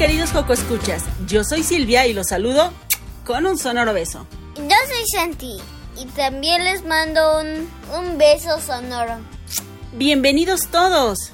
queridos Joco Escuchas, yo soy Silvia y los saludo con un sonoro beso. Yo soy Santi y también les mando un, un beso sonoro. Bienvenidos todos.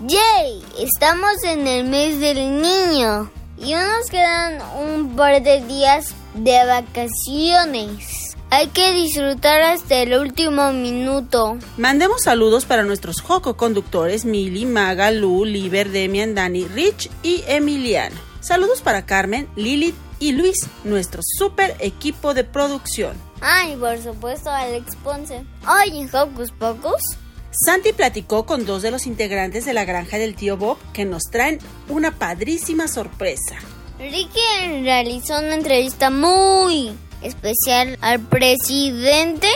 ¡Yay! Estamos en el mes del niño y aún nos quedan un par de días de vacaciones. Hay que disfrutar hasta el último minuto. Mandemos saludos para nuestros Joco conductores Mili, Maga, Lu, Liber, Demian, Dani, Rich y Emiliano. Saludos para Carmen, Lilith y Luis, nuestro super equipo de producción. Ah, y por supuesto Alex Ponce. Hoy en Hocus Pocus. Santi platicó con dos de los integrantes de la granja del tío Bob que nos traen una padrísima sorpresa. Ricky realizó una entrevista muy especial al presidente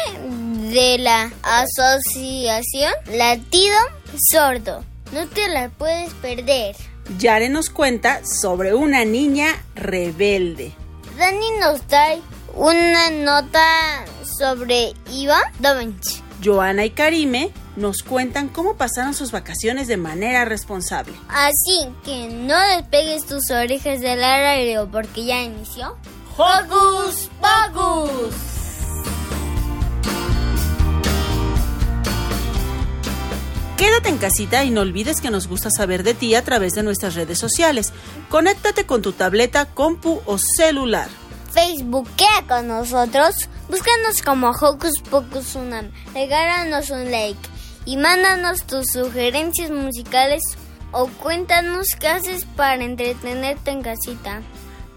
de la asociación Latido Sordo. No te la puedes perder. Yare nos cuenta sobre una niña rebelde. Dani nos trae una nota sobre Iván Da Vinci. Joana y Karime nos cuentan cómo pasaron sus vacaciones de manera responsable. Así que no despegues tus orejas del aéreo porque ya inició. ¡Hocus Pocus! Quédate en casita y no olvides que nos gusta saber de ti a través de nuestras redes sociales. Conéctate con tu tableta, compu o celular. Facebookea con nosotros. Búscanos como Hocus Pocus Unam. Regálanos un like y mándanos tus sugerencias musicales o cuéntanos qué haces para entretenerte en casita.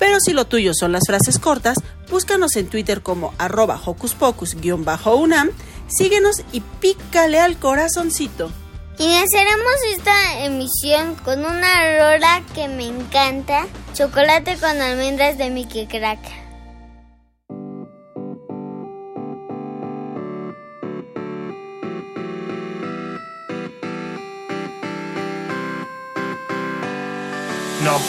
Pero si lo tuyo son las frases cortas, búscanos en Twitter como arroba hocus pocus-unam, síguenos y pícale al corazoncito. Iniciaremos esta emisión con una rola que me encanta, Chocolate con almendras de Mickey Crack. No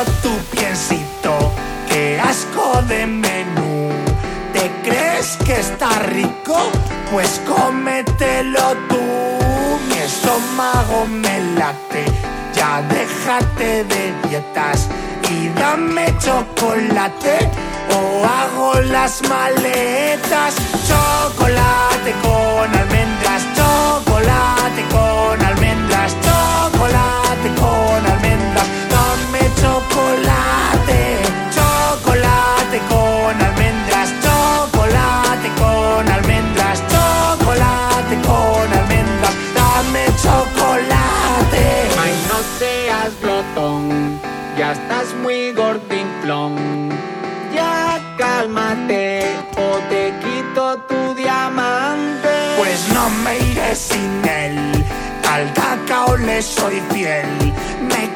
tu piensito, qué asco de menú. ¿Te crees que está rico? Pues cómetelo tú. Mi estómago me late, ya déjate de dietas y dame chocolate o hago las maletas. Chocolate con almendras, chocolate con almendras, chocolate con almendras. Chocolate, chocolate con almendras, chocolate con almendras, chocolate con almendras. Dame chocolate. Ay, no seas glotón, ya estás muy gordinflón. Ya cálmate o te quito tu diamante. Pues no me iré sin él. Al cacao le soy fiel.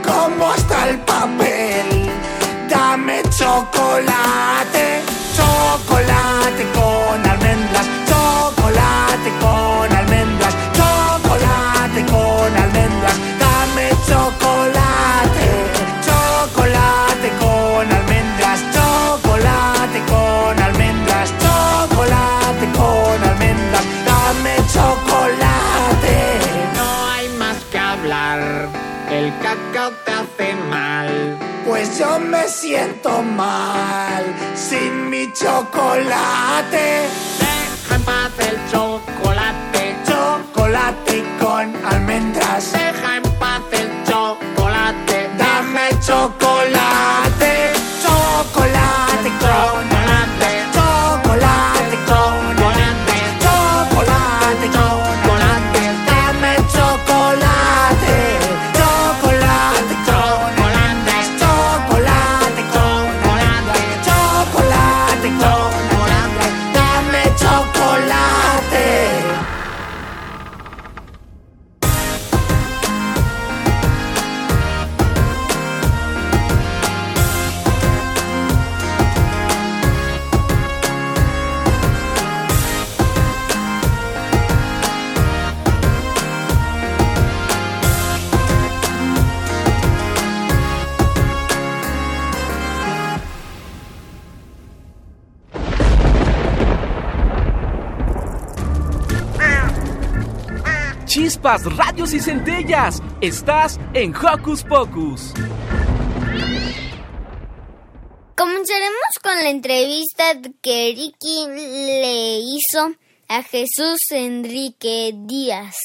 Como hasta el papel. Dame chocolate siento mal sin mi chocolate. Chispas, radios y centellas. Estás en Hocus Pocus. Comenzaremos con la entrevista que Ricky le hizo a Jesús Enrique Díaz,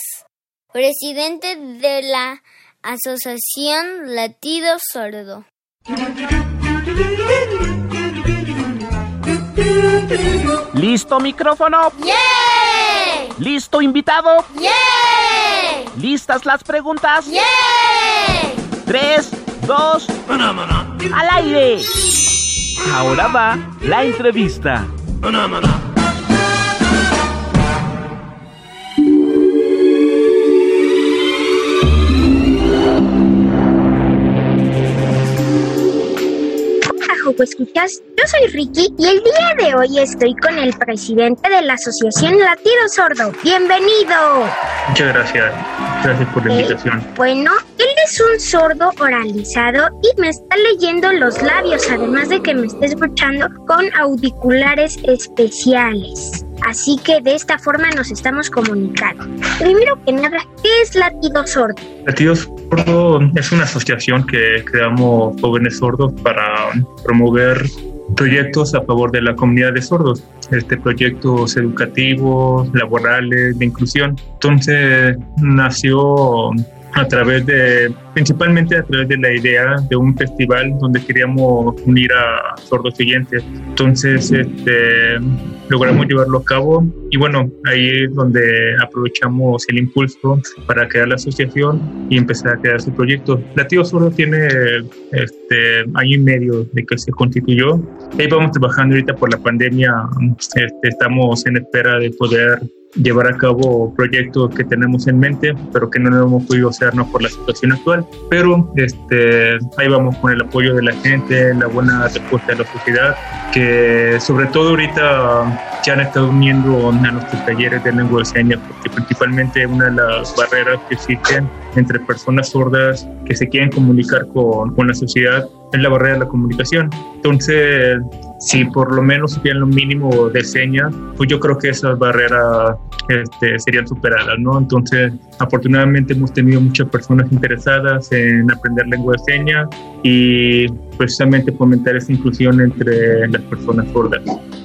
presidente de la Asociación Latido Sordo. ¿Listo micrófono? ¡Yeah! ¿Listo invitado? ¡Yeah! ¿Listas las preguntas? ¡Yeah! Tres, dos, al aire. Ahora va la entrevista. Escuchas. Yo soy Ricky y el día de hoy estoy con el presidente de la Asociación Latido Sordo. Bienvenido. Muchas gracias. Gracias por la Eh, invitación. Bueno, él es un sordo oralizado y me está leyendo los labios, además de que me está escuchando con auriculares especiales. Así que de esta forma nos estamos comunicando. Primero que nada, ¿qué es Latido Sordo? Latidos Sordo es una asociación que creamos jóvenes sordos para promover proyectos a favor de la comunidad de sordos. Este proyectos educativos, laborales, de inclusión. Entonces nació a través de, principalmente a través de la idea de un festival donde queríamos unir a sordos oyentes. Entonces, este, logramos llevarlo a cabo y bueno, ahí es donde aprovechamos el impulso para crear la asociación y empezar a crear su proyecto. Latido Sordo tiene este, año y medio de que se constituyó. Ahí vamos trabajando ahorita por la pandemia. Este, estamos en espera de poder llevar a cabo proyectos que tenemos en mente, pero que no lo hemos podido hacer ¿no? por la situación actual. Pero este, ahí vamos con el apoyo de la gente, la buena respuesta de la sociedad, que sobre todo ahorita ya han estado uniendo a nuestros talleres de lengua de señas, porque principalmente una de las barreras que existen entre personas sordas que se quieren comunicar con, con la sociedad es la barrera de la comunicación. Entonces, si por lo menos supieran lo mínimo de señas, pues yo creo que esas barreras este, serían superadas, ¿no? Entonces, afortunadamente hemos tenido muchas personas interesadas en aprender lengua de señas y precisamente fomentar esa inclusión entre las personas sordas.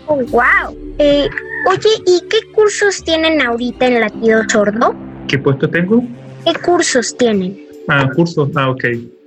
Oh, wow. Eh, oye, ¿y qué cursos tienen ahorita en Latido Sordo? ¿Qué puesto tengo? ¿Qué cursos tienen? Ah, cursos, ah, ok.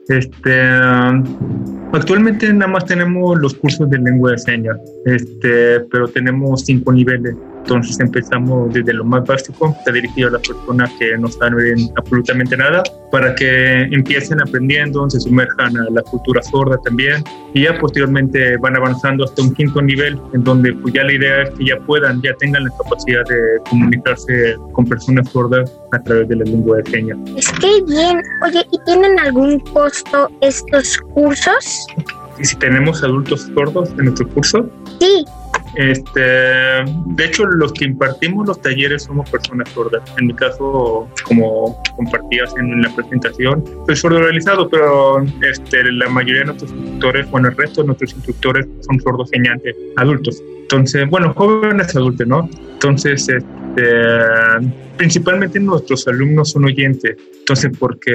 Este, um, actualmente nada más tenemos los cursos de lengua de señas, este, pero tenemos cinco niveles. Entonces empezamos desde lo más básico, está dirigido a las personas que no saben absolutamente nada, para que empiecen aprendiendo, se sumerjan a la cultura sorda también, y ya posteriormente van avanzando hasta un quinto nivel, en donde pues ya la idea es que ya puedan, ya tengan la capacidad de comunicarse con personas sordas a través de la lengua de señas. Es que bien. Oye, ¿y tienen algún costo estos cursos? Y si tenemos adultos sordos en nuestro curso, Sí. Este, de hecho, los que impartimos los talleres somos personas sordas. En mi caso, como compartías en la presentación, soy sordo realizado, pero este, la mayoría de nuestros instructores, bueno, el resto de nuestros instructores son sordos señantes, adultos. Entonces, bueno, jóvenes adultos, ¿no? Entonces, este, principalmente nuestros alumnos son oyentes. Entonces, porque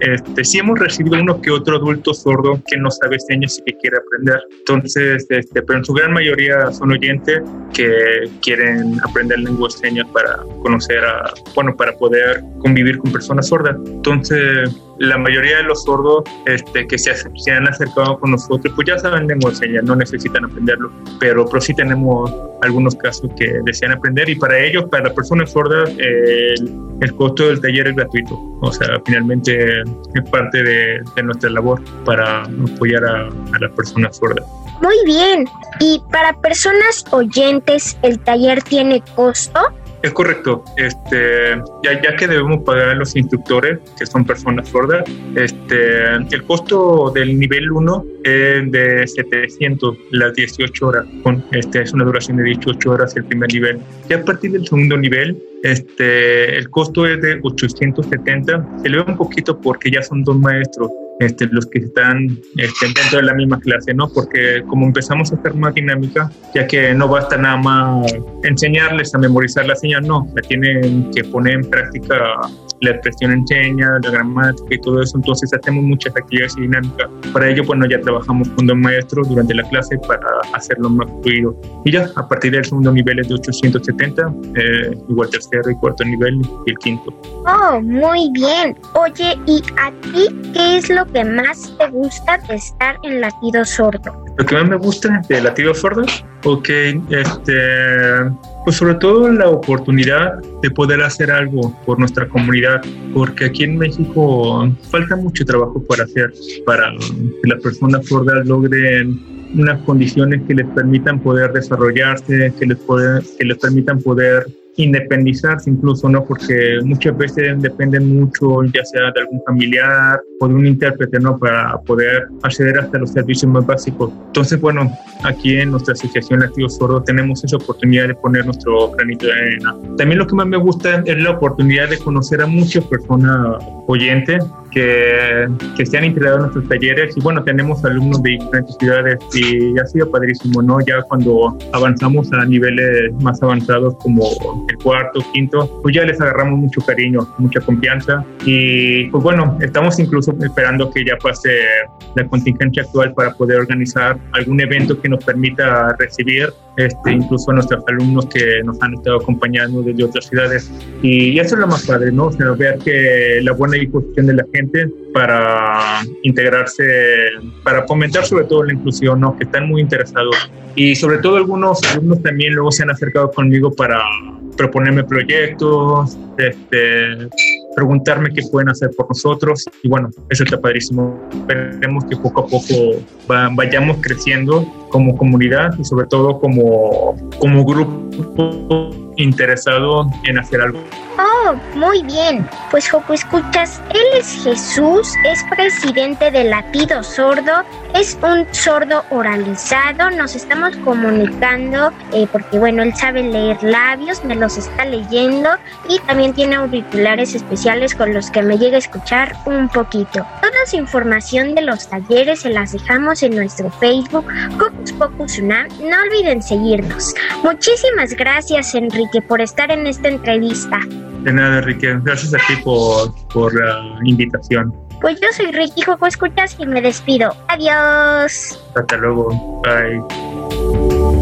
este, sí hemos recibido uno que otro adulto sordo que no sabe señas y que quiere aprender. Entonces, este, pero en su gran mayoría son oyentes que quieren aprender lengua de señas para conocer a, bueno, para poder convivir con personas sordas. Entonces, la mayoría de los sordos este, que se, se, han acercado con nosotros, pues ya saben lengua de señas, no necesitan aprenderlo, pero, pero sí tenemos algunos casos que desean aprender y para ellos, para las personas sordas, eh, el, el, costo del taller es gratuito. O sea, finalmente es parte de, nuestra labor para apoyar a las personas sordas. Muy bien. ¿Y para personas oyentes el taller tiene costo? Es correcto. Este, ya, ya que debemos pagar a los instructores, que son personas sordas, este, el costo del nivel 1 es de 700 las 18 horas. Con, este, es una duración de 18 horas el primer nivel. Y a partir del segundo nivel, este, el costo es de 870. Se le ve un poquito porque ya son dos maestros. Este, los que están este, dentro de la misma clase, ¿no? Porque como empezamos a hacer más dinámica, ya que no basta nada más enseñarles a memorizar la señal, no, la tienen que poner en práctica la expresión en señas, la gramática y todo eso, entonces hacemos muchas actividades y dinámicas. Para ello, bueno, ya trabajamos con dos maestros durante la clase para hacerlo más fluido. Y ya, a partir del segundo nivel es de 870, eh, igual tercero y cuarto nivel y el quinto. Oh, muy bien. Oye, ¿y a ti qué es lo que más te gusta de estar en Latido Sordo? Lo que más me gusta de Latido Sordo, ok, este, pues sobre todo la oportunidad de poder hacer algo por nuestra comunidad, porque aquí en México falta mucho trabajo por hacer para que las personas sordas logren unas condiciones que les permitan poder desarrollarse, que les, que les permitan poder independizarse incluso, ¿no? Porque muchas veces dependen mucho, ya sea de algún familiar o de un intérprete, ¿no? Para poder acceder hasta los servicios más básicos. Entonces, bueno, aquí en nuestra asociación Latido Sordo tenemos esa oportunidad de poner nuestro granito de arena. También lo que más me gusta es la oportunidad de conocer a muchas personas oyentes que, que se han integrado en nuestros talleres y bueno, tenemos alumnos de diferentes ciudades y ha sido padrísimo, ¿no? Ya cuando avanzamos a niveles más avanzados como el cuarto, quinto, pues ya les agarramos mucho cariño, mucha confianza y pues bueno, estamos incluso esperando que ya pase la contingencia actual para poder organizar algún evento que nos permita recibir este, incluso a nuestros alumnos que nos han estado acompañando desde otras ciudades. Y eso es lo más padre, ¿no? O sea, ver que la buena disposición de la gente para integrarse, para fomentar sobre todo la inclusión, ¿no? Que están muy interesados. Y sobre todo algunos alumnos también luego se han acercado conmigo para proponerme proyectos, este, preguntarme qué pueden hacer por nosotros y bueno, eso está padrísimo. Esperemos que poco a poco vayamos creciendo como comunidad y sobre todo como, como grupo interesado en hacer algo. Oh, muy bien. Pues Joco, escuchas, él es Jesús, es presidente de Latido Sordo, es un sordo oralizado, nos estamos comunicando eh, porque bueno, él sabe leer labios, me los está leyendo y también tiene auriculares especiales con los que me llega a escuchar un poquito. Toda su información de los talleres se las dejamos en nuestro Facebook, Hocus Pocus Unam. No olviden seguirnos. Muchísimas gracias, Enrique, por estar en esta entrevista. De nada, Enrique. Gracias a ti por, por la invitación. Pues yo soy Ricky Joco Escuchas y me despido. Adiós. Hasta luego. Bye.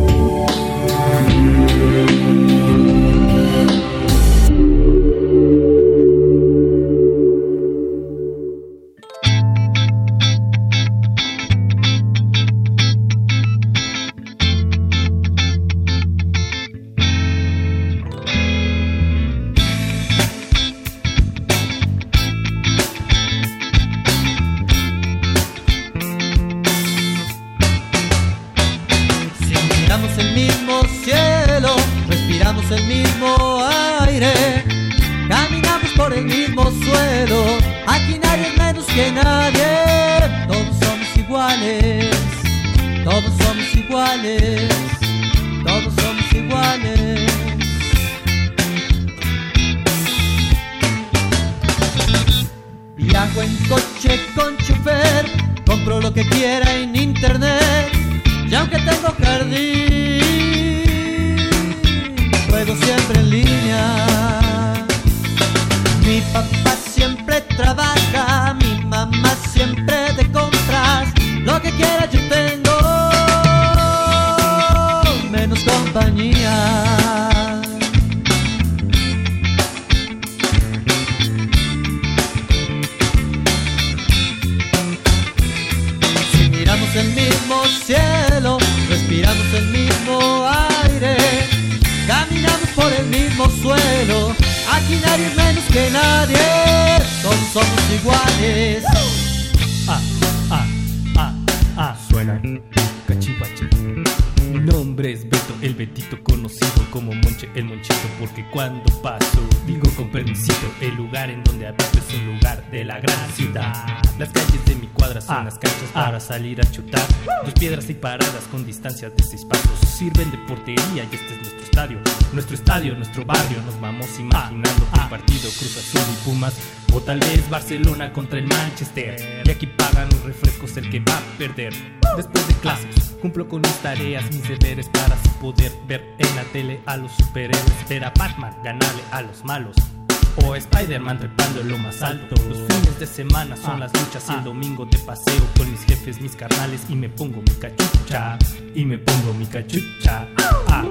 Nuestro barrio, nos vamos imaginando que partido Cruz Azul y Pumas o tal vez Barcelona contra el Manchester. Y aquí pagan los refrescos el que va a perder. Después de clases, cumplo con mis tareas, mis deberes para así poder ver en la tele a los superhéroes. Ver a Batman ganarle a los malos. O Spider-Man trepando en lo más alto. Los fines de semana son las luchas y el domingo de paseo con mis jefes, mis carnales y me pongo mi cachucha. Y me pongo mi cachucha. Ah.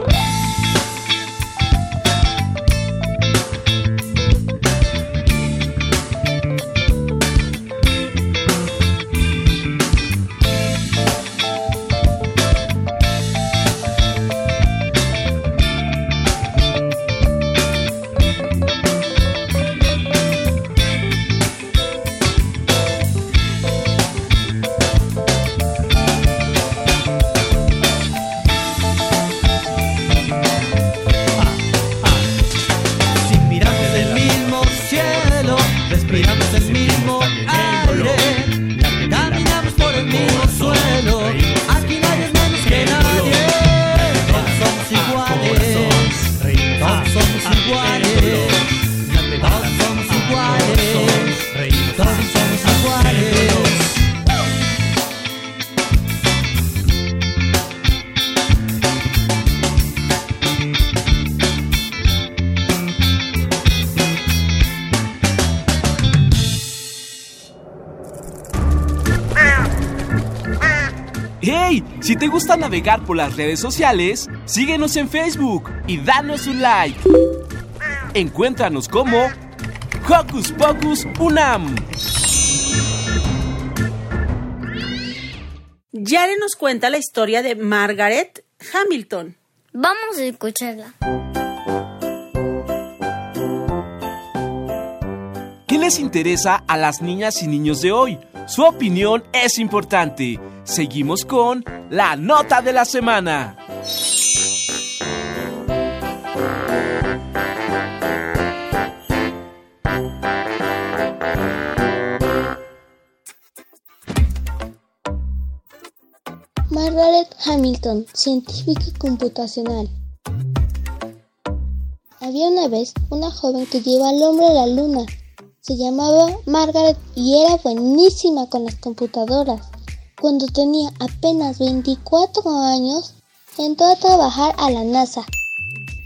Navegar por las redes sociales, síguenos en Facebook y danos un like. Encuéntranos como Hocus Pocus Unam. Yare nos cuenta la historia de Margaret Hamilton. Vamos a escucharla. ¿Qué les interesa a las niñas y niños de hoy? Su opinión es importante. Seguimos con la nota de la semana. Margaret Hamilton, científica computacional. Había una vez una joven que lleva al hombre a la luna. Se llamaba Margaret y era buenísima con las computadoras. Cuando tenía apenas 24 años, entró a trabajar a la NASA,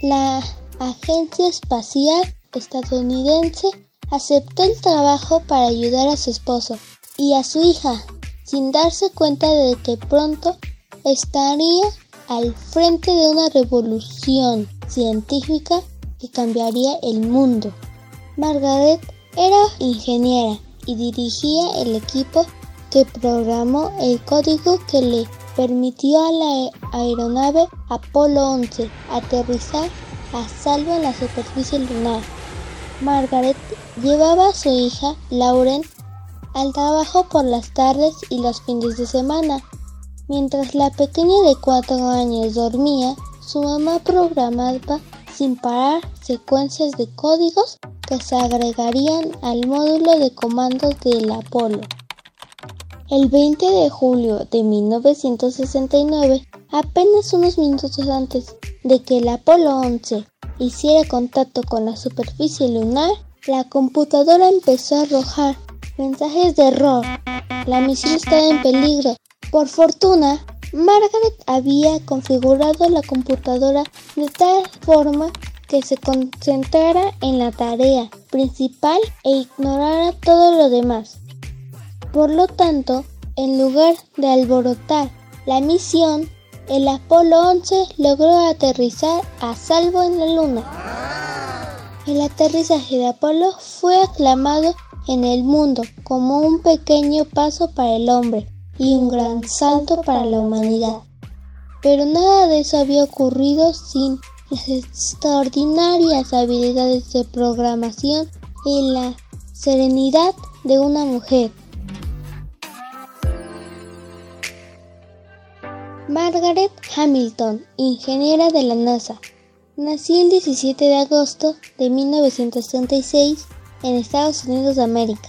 la Agencia Espacial Estadounidense. Aceptó el trabajo para ayudar a su esposo y a su hija, sin darse cuenta de que pronto estaría al frente de una revolución científica que cambiaría el mundo. Margaret era ingeniera y dirigía el equipo que programó el código que le permitió a la aeronave Apolo 11 aterrizar a salvo en la superficie lunar. Margaret llevaba a su hija, Lauren, al trabajo por las tardes y los fines de semana. Mientras la pequeña de cuatro años dormía, su mamá programaba sin parar secuencias de códigos que se agregarían al módulo de comandos del Apolo. El 20 de julio de 1969, apenas unos minutos antes de que el Apolo 11 hiciera contacto con la superficie lunar, la computadora empezó a arrojar mensajes de error. La misión estaba en peligro. Por fortuna, Margaret había configurado la computadora de tal forma que se concentrara en la tarea principal e ignorara todo lo demás. Por lo tanto, en lugar de alborotar la misión, el Apolo 11 logró aterrizar a salvo en la Luna. El aterrizaje de Apolo fue aclamado en el mundo como un pequeño paso para el hombre y un gran salto para la humanidad. Pero nada de eso había ocurrido sin las extraordinarias habilidades de programación y la serenidad de una mujer. Margaret Hamilton, ingeniera de la NASA, nació el 17 de agosto de 1936 en Estados Unidos de América.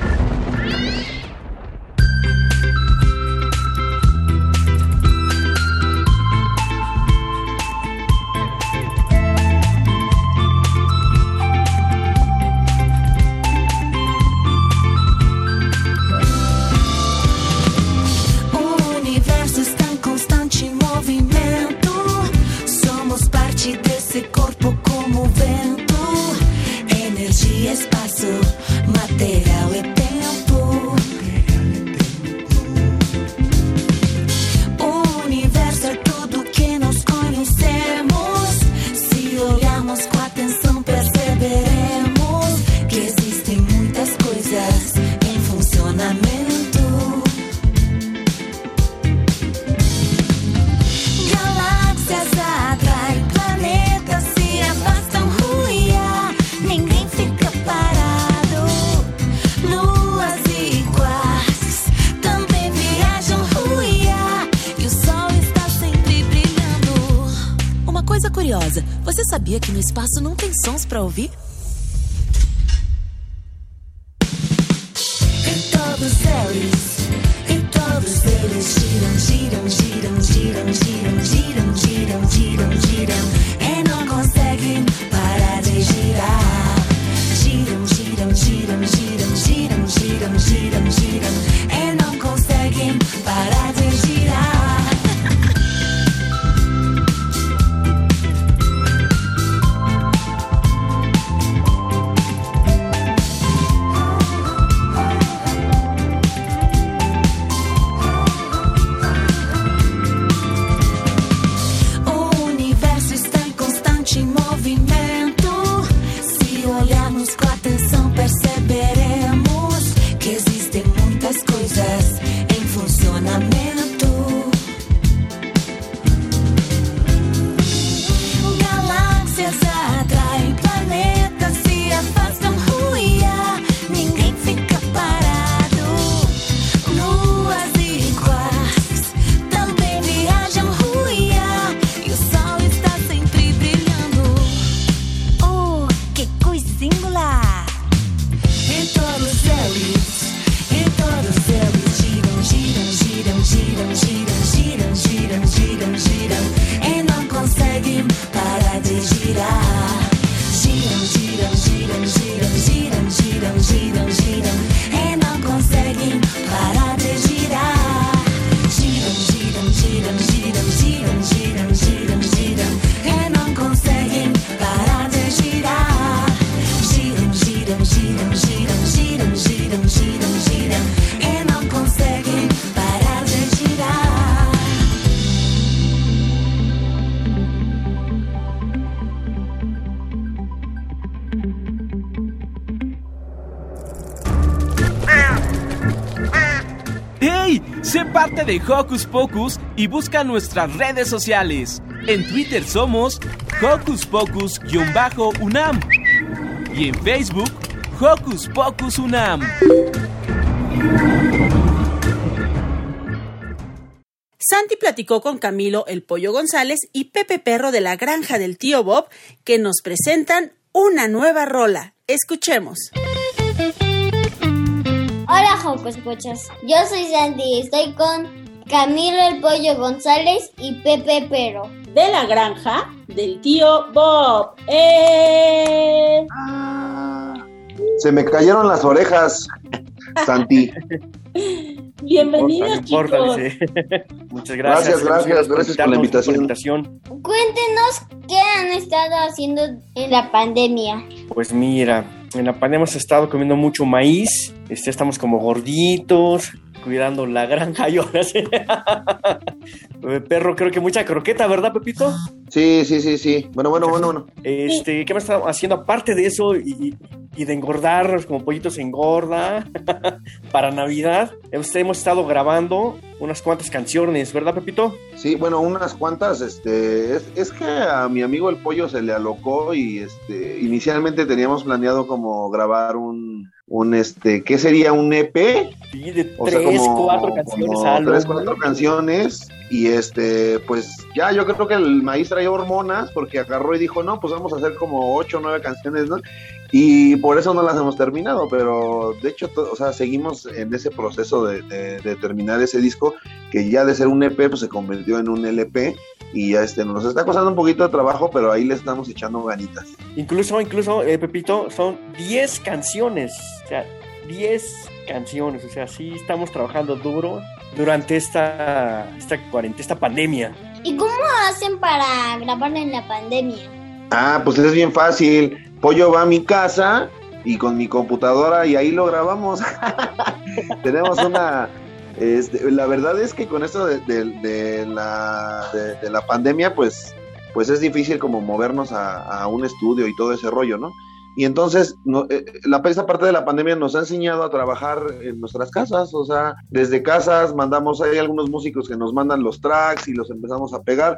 De Hocus Pocus y busca nuestras redes sociales. En Twitter somos Hocus Pocus-UNAM y en Facebook Hocus Pocus UNAM. Santi platicó con Camilo el Pollo González y Pepe Perro de la granja del tío Bob que nos presentan una nueva rola. Escuchemos. Hola, Jocos Pochas. Yo soy Sandy y estoy con Camilo el Pollo González y Pepe Pero. De la granja del tío Bob. ¡Eh! Se me cayeron las orejas, Santi. Bienvenidos, chicos. Muchas gracias. Gracias, gracias, gracias por la invitación. Cuéntenos qué han estado haciendo en la pandemia. Pues mira, en la pandemia hemos estado comiendo mucho maíz, este, estamos como gorditos, cuidando la granja y ahora sí. Perro, creo que mucha croqueta, ¿verdad, Pepito? Sí, sí, sí, sí. Bueno, bueno, bueno, bueno. Este, ¿qué hemos estado haciendo aparte de eso y, de engordar como pollitos engorda para Navidad? Hemos estado grabando unas cuantas canciones, ¿verdad, Pepito? Sí, bueno, unas cuantas, este, es, es, que a mi amigo el pollo se le alocó y este, inicialmente teníamos planeado como grabar un, un este, ¿qué sería un EP? Sí, de tres, cuatro canciones Tres, cuatro canciones. Y este, pues ya yo creo que el maíz traía hormonas porque agarró y dijo, no, pues vamos a hacer como ocho o nueve canciones, ¿no? Y por eso no las hemos terminado, pero de hecho, o sea, seguimos en ese proceso de, de, terminar ese disco, que ya de ser un EP, pues se convirtió en un LP, y ya este, nos está costando un poquito de trabajo, pero ahí le estamos echando ganitas. Incluso, incluso, eh, Pepito, son 10 canciones, o sea, 10 canciones, o sea, sí estamos trabajando duro durante esta, esta cuarentena, esta pandemia. ¿Y cómo hacen para grabar en la pandemia? Ah, pues es bien fácil. Pollo va a mi casa y con mi computadora y ahí lo grabamos. Tenemos una... Este, la verdad es que con esto de, la, de, la pandemia, pues, pues es difícil como movernos a, un estudio y todo ese rollo, ¿no? Y entonces, no, eh, la, esa parte de la pandemia nos ha enseñado a trabajar en nuestras casas, o sea, desde casas mandamos, hay algunos músicos que nos mandan los tracks y los empezamos a pegar,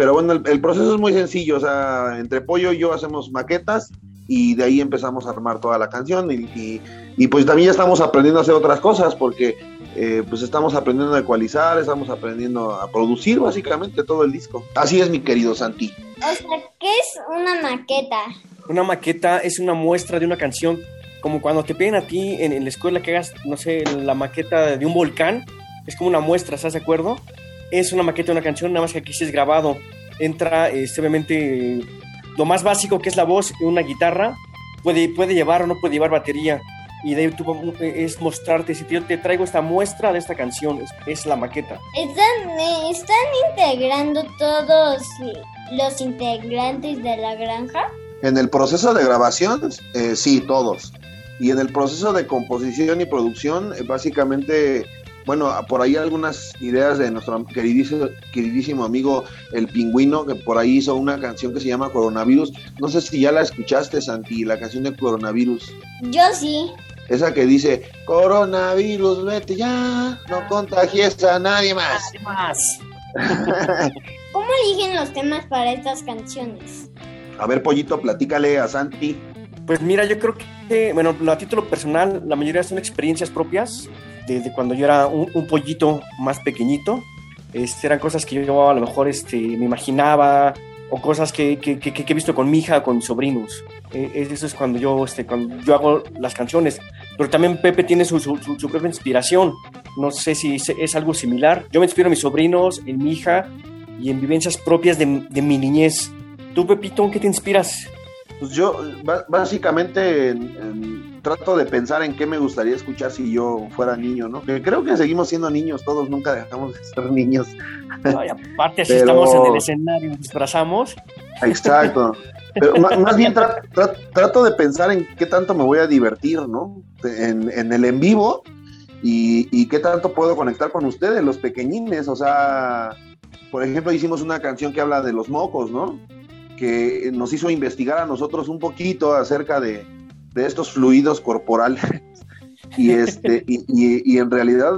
pero bueno, el, proceso es muy sencillo, o sea, entre Pollo y yo hacemos maquetas y de ahí empezamos a armar toda la canción y, y, pues también ya estamos aprendiendo a hacer otras cosas porque eh, pues estamos aprendiendo a ecualizar, estamos aprendiendo a producir básicamente todo el disco. Así es mi querido Santi. O sea, ¿qué es una maqueta? Una maqueta es una muestra de una canción como cuando te piden a ti en, la escuela que hagas, no sé, la maqueta de un volcán, es como una muestra, ¿estás de acuerdo? Es una maqueta de una canción, nada más que aquí sí es grabado. Entra, este, obviamente, lo más básico que es la voz, una guitarra, puede, puede llevar o no puede llevar batería. Y de ahí tú, es mostrarte, si yo te traigo esta muestra de esta canción, es, la maqueta. ¿Están, eh, ¿Están integrando todos los integrantes de la granja? En el proceso de grabación, eh, sí, todos. Y en el proceso de composición y producción, eh, básicamente bueno, por ahí algunas ideas de nuestro queridísimo, queridísimo amigo El Pingüino, que por ahí hizo una canción que se llama Coronavirus. No sé si ya la escuchaste, Santi, la canción de Coronavirus. Yo sí. Esa que dice, coronavirus, vete ya, no contagies a nadie más. Nadie más. ¿Cómo eligen los temas para estas canciones? A ver, Pollito, platícale a Santi. Pues mira, yo creo que, bueno, a título personal, la mayoría son experiencias propias desde cuando yo era un, pollito más pequeñito. Este, eran cosas que yo a lo mejor este, me imaginaba o cosas que, que, que, he visto con mi hija, con mis sobrinos. Eh, eso es cuando yo, este, cuando yo hago las canciones. Pero también Pepe tiene su, su, propia inspiración. No sé si es, algo similar. Yo me inspiro en mis sobrinos, en mi hija y en vivencias propias de, de mi niñez. ¿Tú, Pepito, qué te inspiras? Pues yo básicamente trato de pensar en qué me gustaría escuchar si yo fuera niño, ¿no? Que creo que seguimos siendo niños, todos nunca dejamos de ser niños. aparte, así estamos en el escenario, disfrazamos. Exacto. Pero más, bien trato de pensar en qué tanto me voy a divertir, ¿no? En, el en vivo y, y qué tanto puedo conectar con ustedes, los pequeñines. O sea, por ejemplo, hicimos una canción que habla de los mocos, ¿no? Que nos hizo investigar a nosotros un poquito acerca de, estos fluidos corporales. y, este, y, en realidad,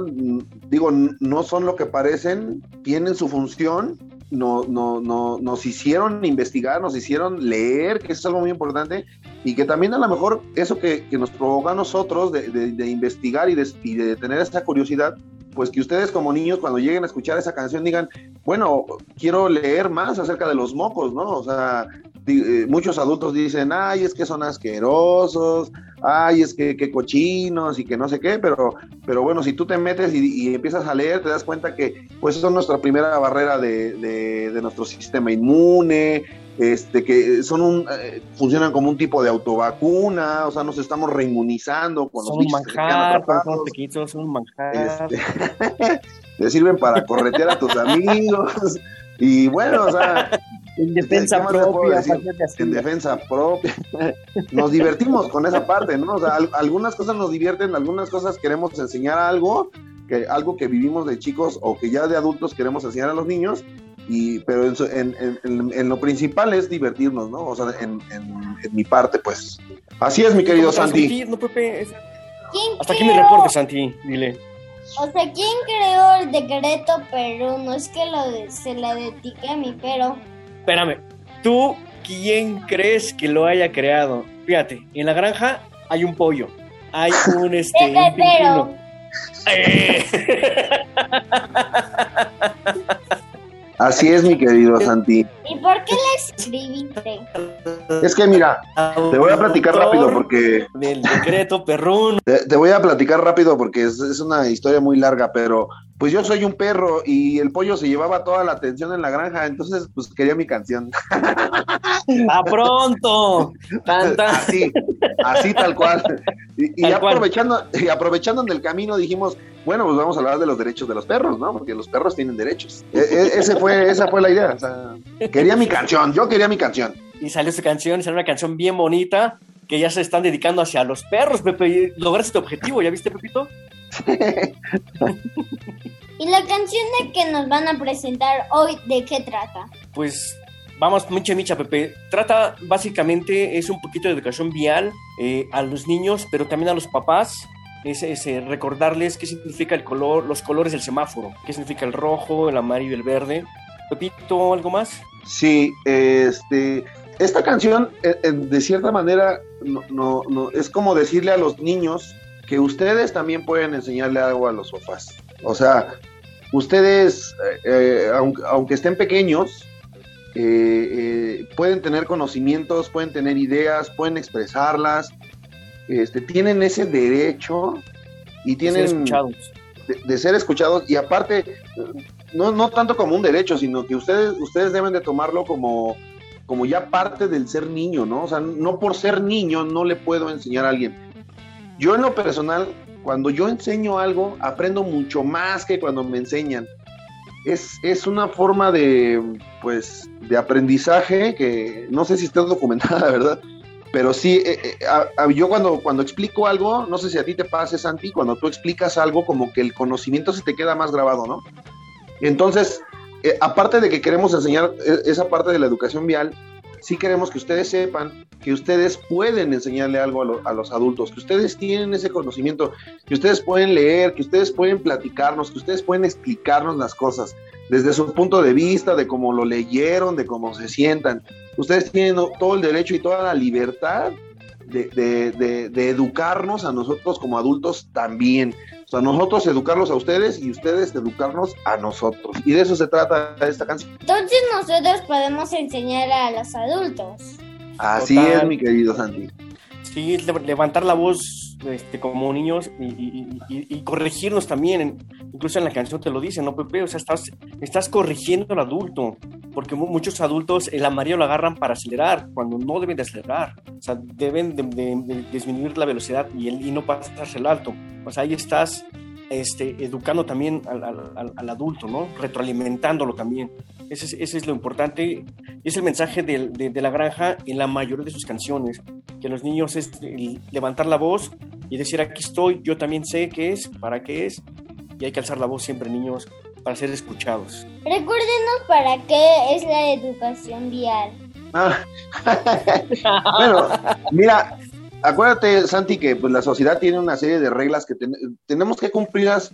digo, no son lo que parecen, tienen su función, no, no, no, nos hicieron investigar, nos hicieron leer, que es algo muy importante, y que también a lo mejor eso que, nos provoca a nosotros de, de, investigar y de, y de tener esta curiosidad, pues que ustedes como niños cuando lleguen a escuchar esa canción digan, bueno, quiero leer más acerca de los mocos, ¿no? O sea, eh, muchos adultos dicen, ay, es que son asquerosos, ay, es que, qué cochinos y que no sé qué, pero, pero bueno, si tú te metes y, empiezas a leer, te das cuenta que pues es nuestra primera barrera de, de nuestro sistema inmune, este, que son un, eh, funcionan como un tipo de autovacuna, o sea, nos estamos reinmunizando con son los manjar, son son manjar. Este, te sirven para corretear a tus amigos. Y bueno, o sea, en defensa propia, en defensa propia. Nos divertimos con esa parte, ¿no? O sea, algunas cosas nos divierten, algunas cosas queremos enseñar algo, que algo que vivimos de chicos o que ya de adultos queremos enseñar a los niños y, pero en, en, en, lo principal es divertirnos, ¿no? O sea, en, mi parte, pues. Así es, mi querido Santi. No, Pepe, Hasta aquí mi reporte, Santi, dile. O sea, ¿quién creó el decreto Perú? No es que lo se le dedique a mí, pero... Espérame, ¿tú quién crees que lo haya creado? Fíjate, en la granja hay un pollo. hay un este. un eh. Así es, mi querido Santi. ¿Y por qué le escribiste? Es que mira, te voy a platicar rápido porque... Del decreto perrún. Te, voy a platicar rápido porque es, es, una historia muy larga, pero pues yo soy un perro y el pollo se llevaba toda la atención en la granja, entonces pues quería mi canción. ¡A pronto! Así, así tal cual. Y, aprovechando, y aprovechando en el camino dijimos, bueno, pues vamos a hablar de los derechos de los perros, ¿no? Porque los perros tienen derechos. E, e, ese fue, esa fue la idea. quería mi canción, yo quería mi canción. Y salió esa canción, salió una canción bien bonita que ya se están dedicando hacia los perros, Pepe. lograste tu objetivo, ¿ya viste, Pepito? ¿Y la canción de que nos van a presentar hoy, de qué trata? Pues vamos, micha, micha, Pepe. Trata básicamente, es un poquito de educación vial eh, a los niños, pero también a los papás. Es, eh, recordarles qué significa el color, los colores del semáforo, qué significa el rojo, el amarillo el verde. Pepito, ¿algo más? Sí, este, esta canción, eh, de cierta manera, no, no, es como decirle a los niños que ustedes también pueden enseñarle algo a los sofás. O sea, ustedes, eh, eh, aunque, estén pequeños, eh, pueden tener conocimientos, pueden tener ideas, pueden expresarlas, este, tienen ese derecho y tienen de ser escuchados. De, ser escuchados y aparte, no, no tanto como un derecho, sino que ustedes, ustedes deben de tomarlo como, como ya parte del ser niño, ¿no? O sea, no por ser niño no le puedo enseñar a alguien yo en lo personal, cuando yo enseño algo, aprendo mucho más que cuando me enseñan. Es, es una forma de, pues, de aprendizaje que no sé si está documentada, ¿verdad? Pero sí, eh, eh, yo cuando, cuando explico algo, no sé si a ti te pasa, Santi, cuando tú explicas algo, como que el conocimiento se te queda más grabado, ¿no? Entonces, eh, aparte de que queremos enseñar esa parte de la educación vial, sí queremos que ustedes sepan que ustedes pueden enseñarle algo a, los adultos, que ustedes tienen ese conocimiento, que ustedes pueden leer, que ustedes pueden platicarnos, que ustedes pueden explicarnos las cosas desde su punto de vista, de cómo lo leyeron, de cómo se sientan. Ustedes tienen todo el derecho y toda la libertad de, educarnos a nosotros como adultos también. O sea, nosotros educarlos a ustedes y ustedes educarnos a nosotros. Y de eso se trata esta canción. Entonces nosotros podemos enseñar a los adultos. Así es, mi querido Santi. Sí, levantar la voz este, como niños y, corregirnos también. incluso en la canción te lo dice, ¿no, Pepe? O sea, estás, estás corrigiendo al adulto, porque muchos adultos el amarillo lo agarran para acelerar, cuando no deben de acelerar. O sea, deben de, disminuir la velocidad y, el, y no pasarse el alto. Sea, ahí estás este, educando también al, adulto, ¿no? Retroalimentándolo también. Ese es, lo importante. Es el mensaje de, la granja en la mayoría de sus canciones. Que los niños es levantar la voz y decir, aquí estoy, yo también sé qué es, para qué es. Y hay que alzar la voz siempre, niños, para ser escuchados. Recuérdenos para qué es la educación vial. Ah. bueno, mira, acuérdate, Santi, que pues, la sociedad tiene una serie de reglas que tenemos que cumplirlas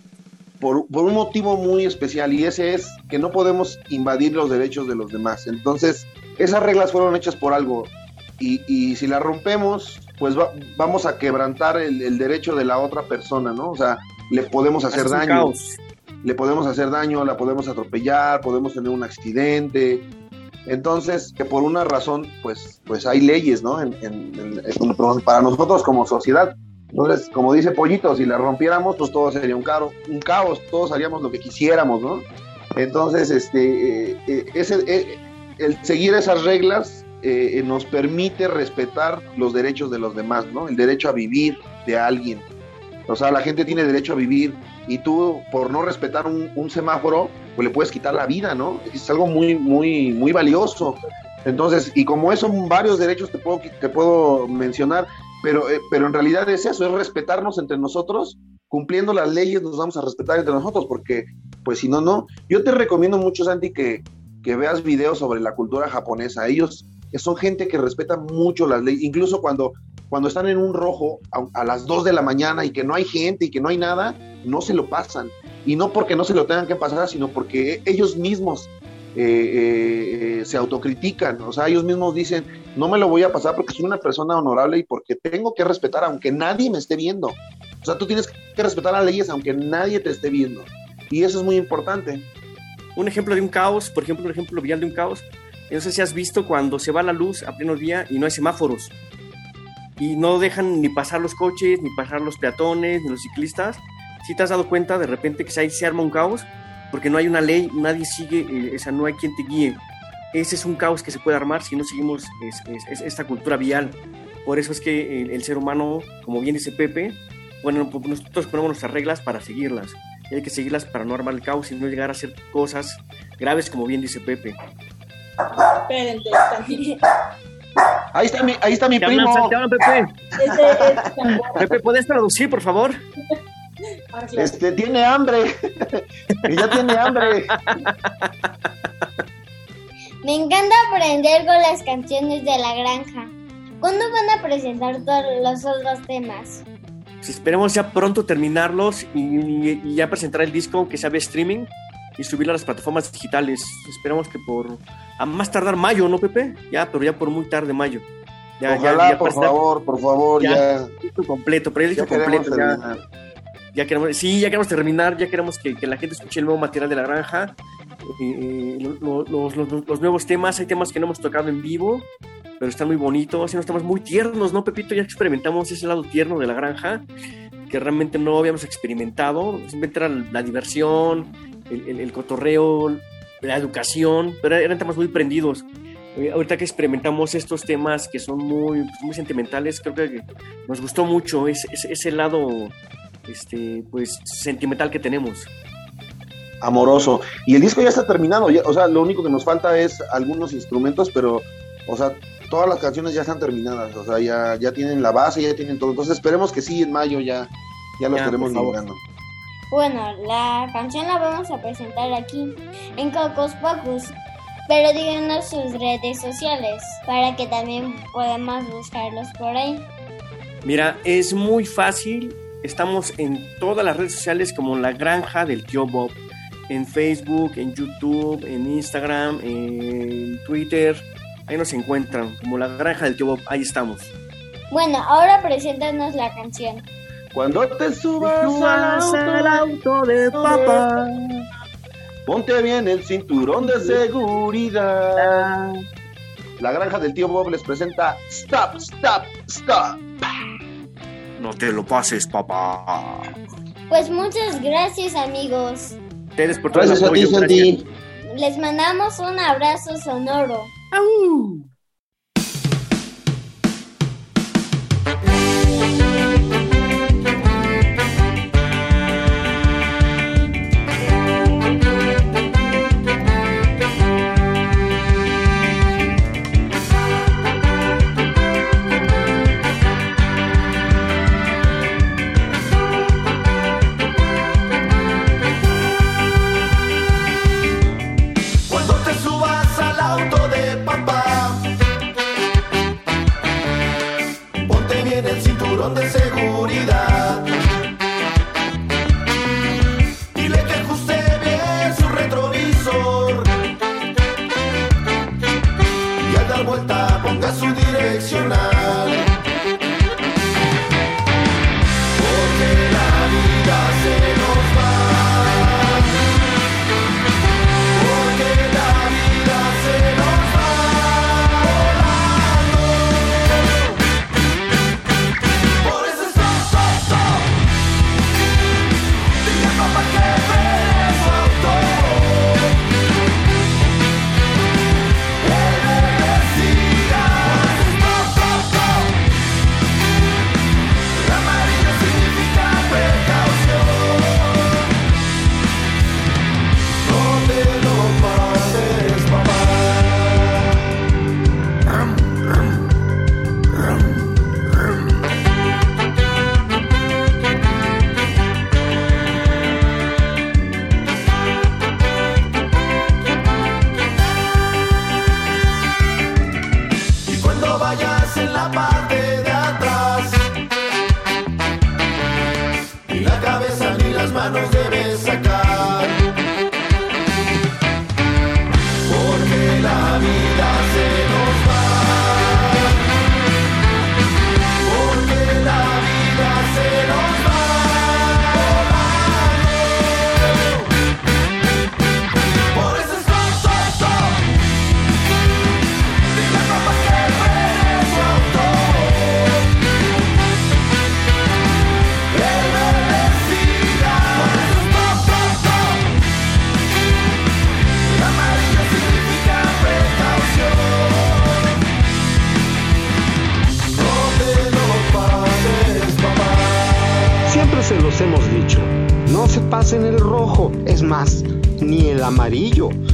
por, un motivo muy especial y ese es que no podemos invadir los derechos de los demás. Entonces, esas reglas fueron hechas por algo y, si las rompemos, pues vamos a quebrantar el, derecho de la otra persona, ¿no? O sea, le podemos hacer daño. Le podemos hacer daño, la podemos atropellar, podemos tener un accidente, entonces, que por una razón, pues, pues hay leyes, ¿no? para nosotros como sociedad. Entonces, como dice Pollito, si la rompiéramos, pues todo sería un, caro, un caos, todos haríamos lo que quisiéramos, ¿no? Entonces, este, eh, eh, eh, el seguir esas reglas nos permite respetar los derechos de los demás, ¿no? El derecho a vivir de alguien. O sea, la gente tiene derecho a vivir y tú, por no respetar un semáforo, pues le puedes quitar la vida, ¿no? Es algo muy, muy, muy valioso. Entonces, y como eso, varios derechos te puedo, te puedo mencionar, pero, eh, pero en realidad es eso, es respetarnos entre nosotros, cumpliendo las leyes nos vamos a respetar entre nosotros, porque pues si no, no. Yo te recomiendo mucho, Santi, que, que veas videos sobre la cultura japonesa. Ellos son gente que respeta mucho las leyes, incluso cuando, cuando están en un rojo a, las 2 de la mañana y que no hay gente y que no hay nada, no se lo pasan y no porque no se lo tengan que pasar, sino porque ellos mismos eh, se autocritican, o sea, ellos mismos dicen, no me lo voy a pasar porque soy una persona honorable y porque tengo que respetar aunque nadie me esté viendo. O sea, tú tienes que respetar las leyes aunque nadie te esté viendo. Y eso es muy importante. Un ejemplo de un caos, por ejemplo, un ejemplo vial de un caos. No sé si has visto cuando se va la luz a pleno día y no hay semáforos. Y no dejan ni pasar los coches, ni pasar los peatones, ni los ciclistas. Si te has dado cuenta de repente que se, arma un caos porque no hay una ley, nadie sigue, eh, o sea, no hay quien te guíe. Ese es un caos que se puede armar si no seguimos esta cultura vial. Por eso es que el, ser humano, como bien dice Pepe, bueno, nosotros ponemos nuestras reglas para seguirlas hay que seguirlas para no armar el caos y no llegar a hacer cosas graves, como bien dice Pepe. Ahí está mi, ahí está mi primo. Pepe. Pepe, ¿puedes traducir, por favor? Este, tiene hambre. ya tiene hambre. Me encanta aprender con las canciones de la granja. ¿Cuándo van a presentar todos los otros temas? Pues esperemos ya pronto terminarlos y, ya presentar el disco que sea de streaming y subirlo a las plataformas digitales. Esperemos que por a más tardar mayo, ¿no, Pepe? Ya, pero ya por muy tarde mayo. Ya, Ojalá, ya, por favor, por favor, ya. ya. completo, pero disco completo ya. Ya queremos, sí, ya queremos terminar, ya queremos que, que la gente escuche el nuevo material de la granja, eh, eh los, los, los, nuevos temas, hay temas que no hemos tocado en vivo, pero están muy bonitos y nos estamos muy tiernos, ¿no, Pepito? Ya experimentamos ese lado tierno de la granja que realmente no habíamos experimentado. Simplemente era la diversión, el, cotorreo, la educación, pero eran temas muy prendidos. Eh, ahorita que experimentamos estos temas que son muy, pues, muy sentimentales, creo que nos gustó mucho ese, ese lado este, pues, sentimental que tenemos amoroso. Y el disco ya está terminado, o sea, lo único que nos falta es algunos instrumentos, pero, o sea, todas las canciones ya están terminadas, o sea, ya, ya tienen la base, ya tienen todo. Entonces esperemos que sí, en mayo ya, ya lo estaremos logrando. Bueno, la canción la vamos a presentar aquí, en Cocos Pocos. Pero díganos sus redes sociales para que también podamos buscarlos por ahí. Mira, es muy fácil. Estamos en todas las redes sociales como La Granja del Tío Bob. En Facebook, en YouTube, en Instagram, en Twitter Ahí nos encuentran, como la granja del tío Bob, ahí estamos. Bueno, ahora preséntanos la canción. Cuando te subas, al, auto, de papá, ponte bien el cinturón de seguridad. La granja del tío Bob les presenta Stop, Stop, Stop. No te lo pases, papá. Pues muchas gracias, amigos. Ustedes por todo el apoyo. Les mandamos un abrazo sonoro. Au! manos de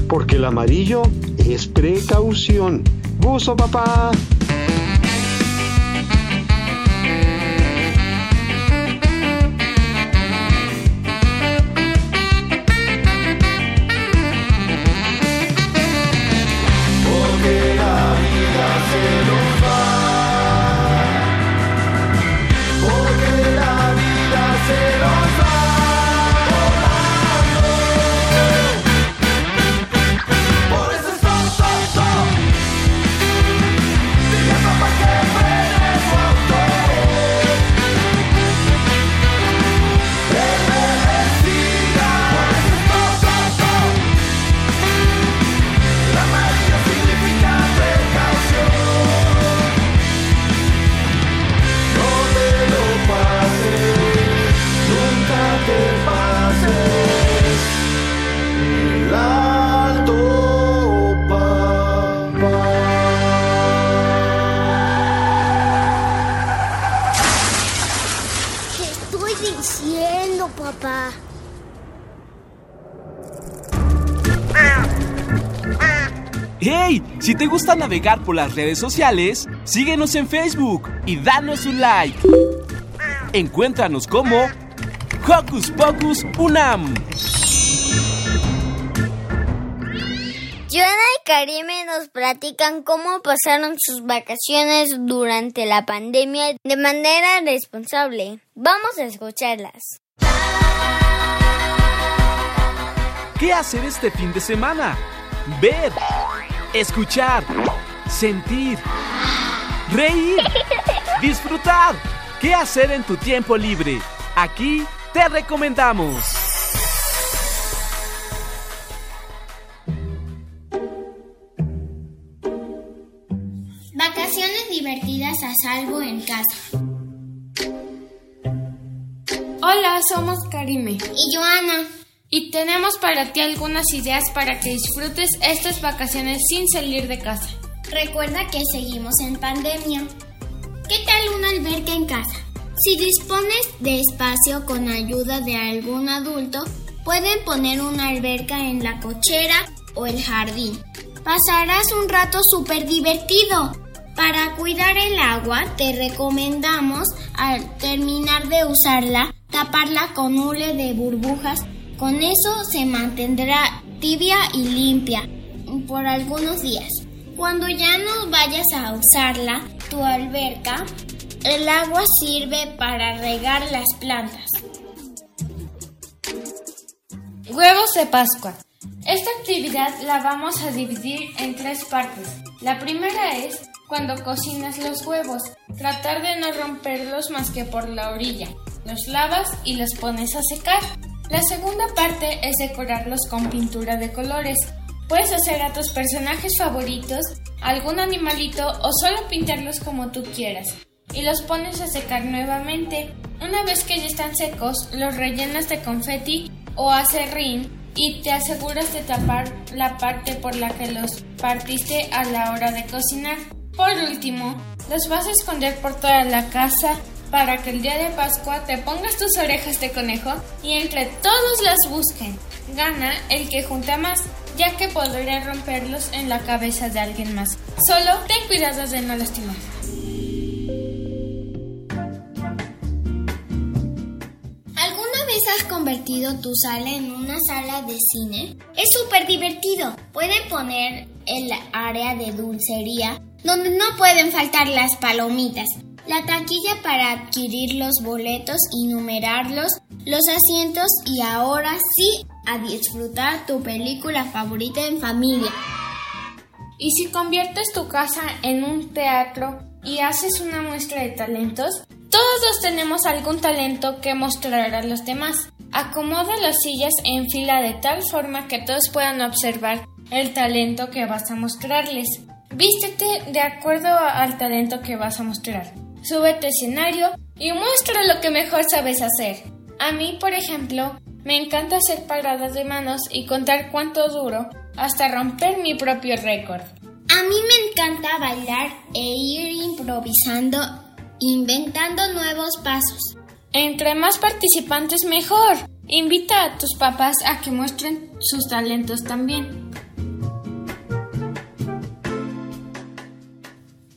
porque el amarillo es precaución. Buzo, papá. Si te gusta navegar por las redes sociales, síguenos en Facebook y danos un like. Encuéntranos como Hocus Pocus Unam. Joana y Karime nos platican cómo pasaron sus vacaciones durante la pandemia de manera responsable. Vamos a escucharlas. ¿Qué hacer este fin de semana? Ver escuchar, sentir, reír, disfrutar. ¿Qué hacer en tu tiempo libre? Aquí te recomendamos. Vacaciones divertidas a salvo en casa. Hola, somos Karime y Joana y tenemos para ti algunas ideas para que disfrutes estas vacaciones sin salir de casa. Recuerda que seguimos en pandemia. ¿Qué tal una alberca en casa? Si dispones de espacio con ayuda de algún adulto, pueden poner una alberca en la cochera o el jardín. Pasarás un rato súper divertido. Para cuidar el agua, te recomendamos al terminar de usarla, taparla con hule de burbujas con eso se mantendrá tibia y limpia por algunos días. Cuando ya no vayas a usarla, tu alberca, el agua sirve para regar las plantas. Huevos de Pascua. Esta actividad la vamos a dividir en tres partes. La primera es cuando cocinas los huevos, tratar de no romperlos más que por la orilla. Los lavas y los pones a secar. La segunda parte es decorarlos con pintura de colores. Puedes hacer a tus personajes favoritos, algún animalito o solo pintarlos como tú quieras. Y los pones a secar nuevamente. Una vez que ya están secos, los rellenas de confeti o acerrín y te aseguras de tapar la parte por la que los partiste a la hora de cocinar. Por último, los vas a esconder por toda la casa para que el día de Pascua te pongas tus orejas de conejo y entre todos las busquen. Gana el que junta más, ya que podría romperlos en la cabeza de alguien más. Solo ten cuidado de no lastimar. ¿Alguna vez has convertido tu sala en una sala de cine? Es súper divertido. Pueden poner el área de dulcería donde no pueden faltar las palomitas la taquilla para adquirir los boletos y numerarlos, los asientos y ahora sí a disfrutar tu película favorita en familia. Y si conviertes tu casa en un teatro y haces una muestra de talentos, todos tenemos algún talento que mostrar a los demás. Acomoda las sillas en fila de tal forma que todos puedan observar el talento que vas a mostrarles. Vístete de acuerdo al talento que vas a mostrar súbete escenario y muestra lo que mejor sabes hacer. A mí, por ejemplo, me encanta hacer paradas de manos y contar cuánto duro hasta romper mi propio récord. A mí me encanta bailar e ir improvisando, inventando nuevos pasos. Entre más participantes mejor. Invita a tus papás a que muestren sus talentos también.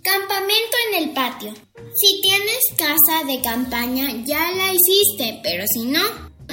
Campamento en el patio. Si tienes casa de campaña, ya la hiciste, pero si no,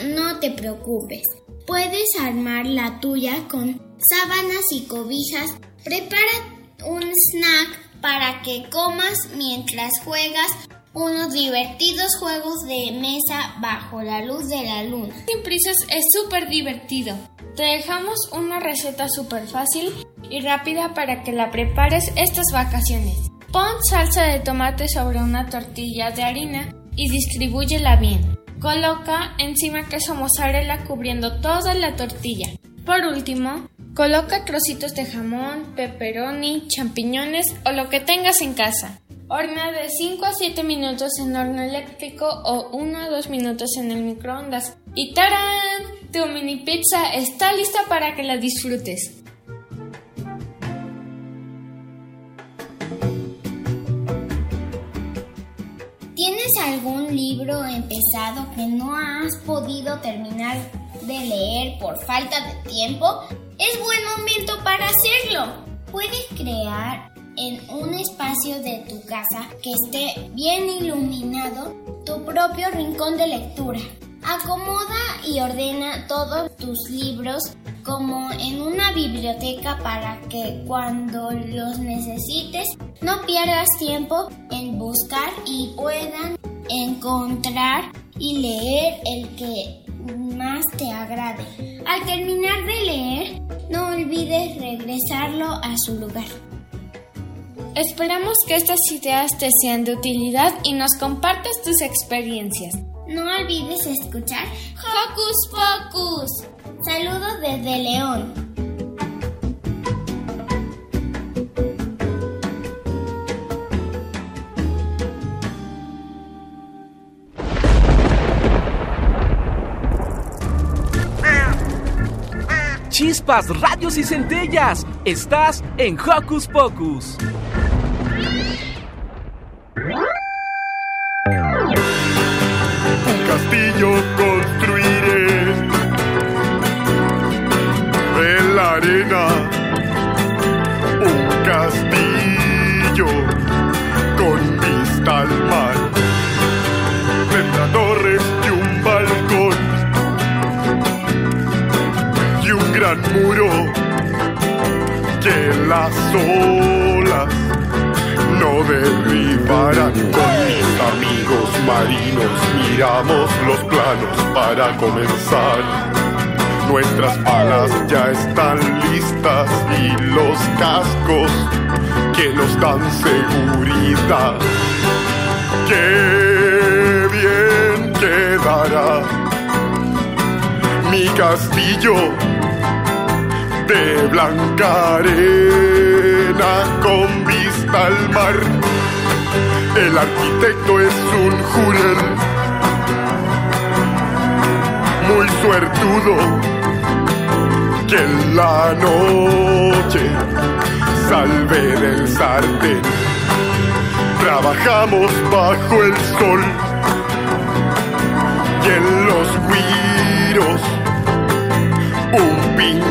no te preocupes. Puedes armar la tuya con sábanas y cobijas. Prepara un snack para que comas mientras juegas unos divertidos juegos de mesa bajo la luz de la luna. Sin prisas es súper divertido. Te dejamos una receta súper fácil y rápida para que la prepares estas vacaciones. Pon salsa de tomate sobre una tortilla de harina y distribúyela bien. Coloca encima queso mozzarella cubriendo toda la tortilla. Por último, coloca trocitos de jamón, pepperoni, champiñones o lo que tengas en casa. Horna de 5 a 7 minutos en horno eléctrico o 1 a 2 minutos en el microondas. Y ¡tarán! Tu mini pizza está lista para que la disfrutes. ¿Tienes algún libro empezado que no has podido terminar de leer por falta de tiempo? Es buen momento para hacerlo. Puedes crear en un espacio de tu casa que esté bien iluminado tu propio rincón de lectura. Acomoda y ordena todos tus libros como en una biblioteca para que cuando los necesites no pierdas tiempo en buscar y puedan encontrar y leer el que más te agrade. Al terminar de leer, no olvides regresarlo a su lugar. Esperamos que estas ideas te sean de utilidad y nos compartas tus experiencias. No olvides escuchar Hocus Pocus. Saludos desde León. Chispas, radios y centellas. Estás en Hocus Pocus. Castillo construiré de la arena. Un castillo con vista al mar. Tendrá torres y un balcón y un gran muro que las olas no derribarán. Con mis amigos marinos miramos los planos para comenzar. Nuestras palas ya están listas y los cascos que nos dan seguridad. Qué bien quedará mi castillo de blanca arena con vista al mar. El arquitecto es un jurel muy suertudo que en la noche salve del sartén. Trabajamos bajo el sol y en los guiros un pingüino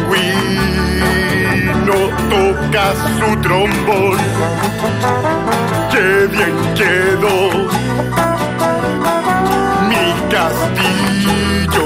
toca su trombón. Qué bien quedó mi castillo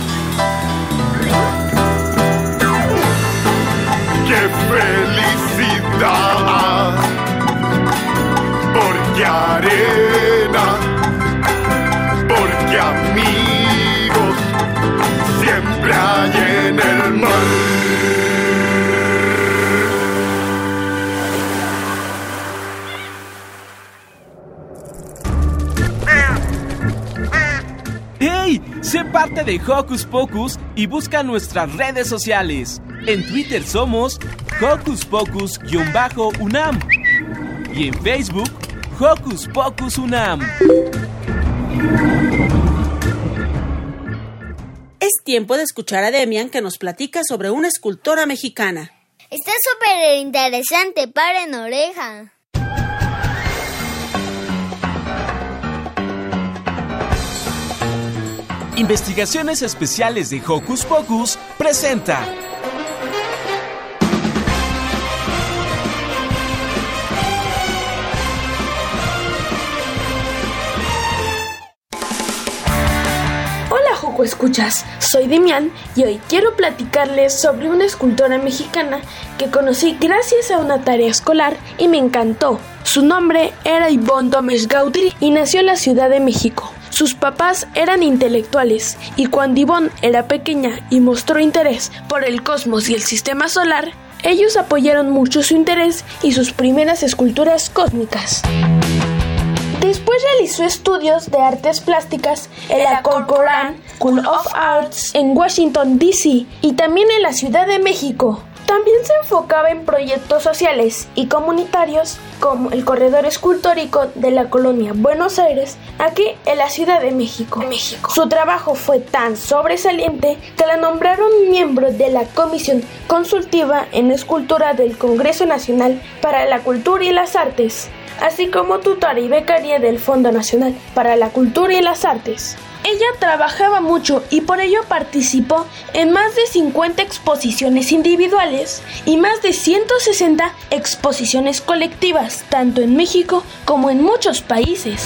¡Qué felicidad! de arena, porque amigos siempre hay en el mar. Sé parte de Hocus Pocus y busca nuestras redes sociales. En Twitter somos Hocus Pocus-UNAM y en Facebook Hocus Pocus UNAM. Es tiempo de escuchar a Demian que nos platica sobre una escultora mexicana. Está súper interesante, paren oreja. Investigaciones Especiales de Hocus Pocus presenta. Escuchas, soy Demian y hoy quiero platicarles sobre una escultora mexicana que conocí gracias a una tarea escolar y me encantó. Su nombre era Ivonne Gómez Gaudry y nació en la Ciudad de México. Sus papás eran intelectuales y cuando Yvonne era pequeña y mostró interés por el cosmos y el sistema solar, ellos apoyaron mucho su interés y sus primeras esculturas cósmicas. Después realizó estudios de artes plásticas en la Corcoran School of Arts en Washington, D.C. y también en la Ciudad de México. También se enfocaba en proyectos sociales y comunitarios como el corredor escultórico de la colonia Buenos Aires, aquí en la Ciudad de México. Su trabajo fue tan sobresaliente que la nombraron miembro de la Comisión Consultiva en Escultura del Congreso Nacional para la Cultura y las Artes, así como tutora y becaria del Fondo Nacional para la Cultura y las Artes. Ella trabajaba mucho y por ello participó en más de 50 exposiciones individuales y más de 160 exposiciones colectivas, tanto en México como en muchos países.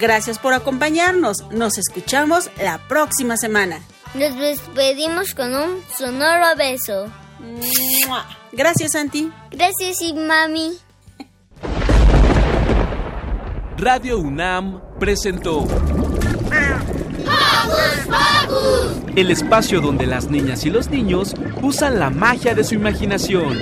Gracias por acompañarnos. Nos escuchamos la próxima semana. Nos despedimos con un sonoro beso. Gracias, Santi. Gracias, y mami. Radio UNAM presentó el espacio donde las niñas y los niños usan la magia de su imaginación.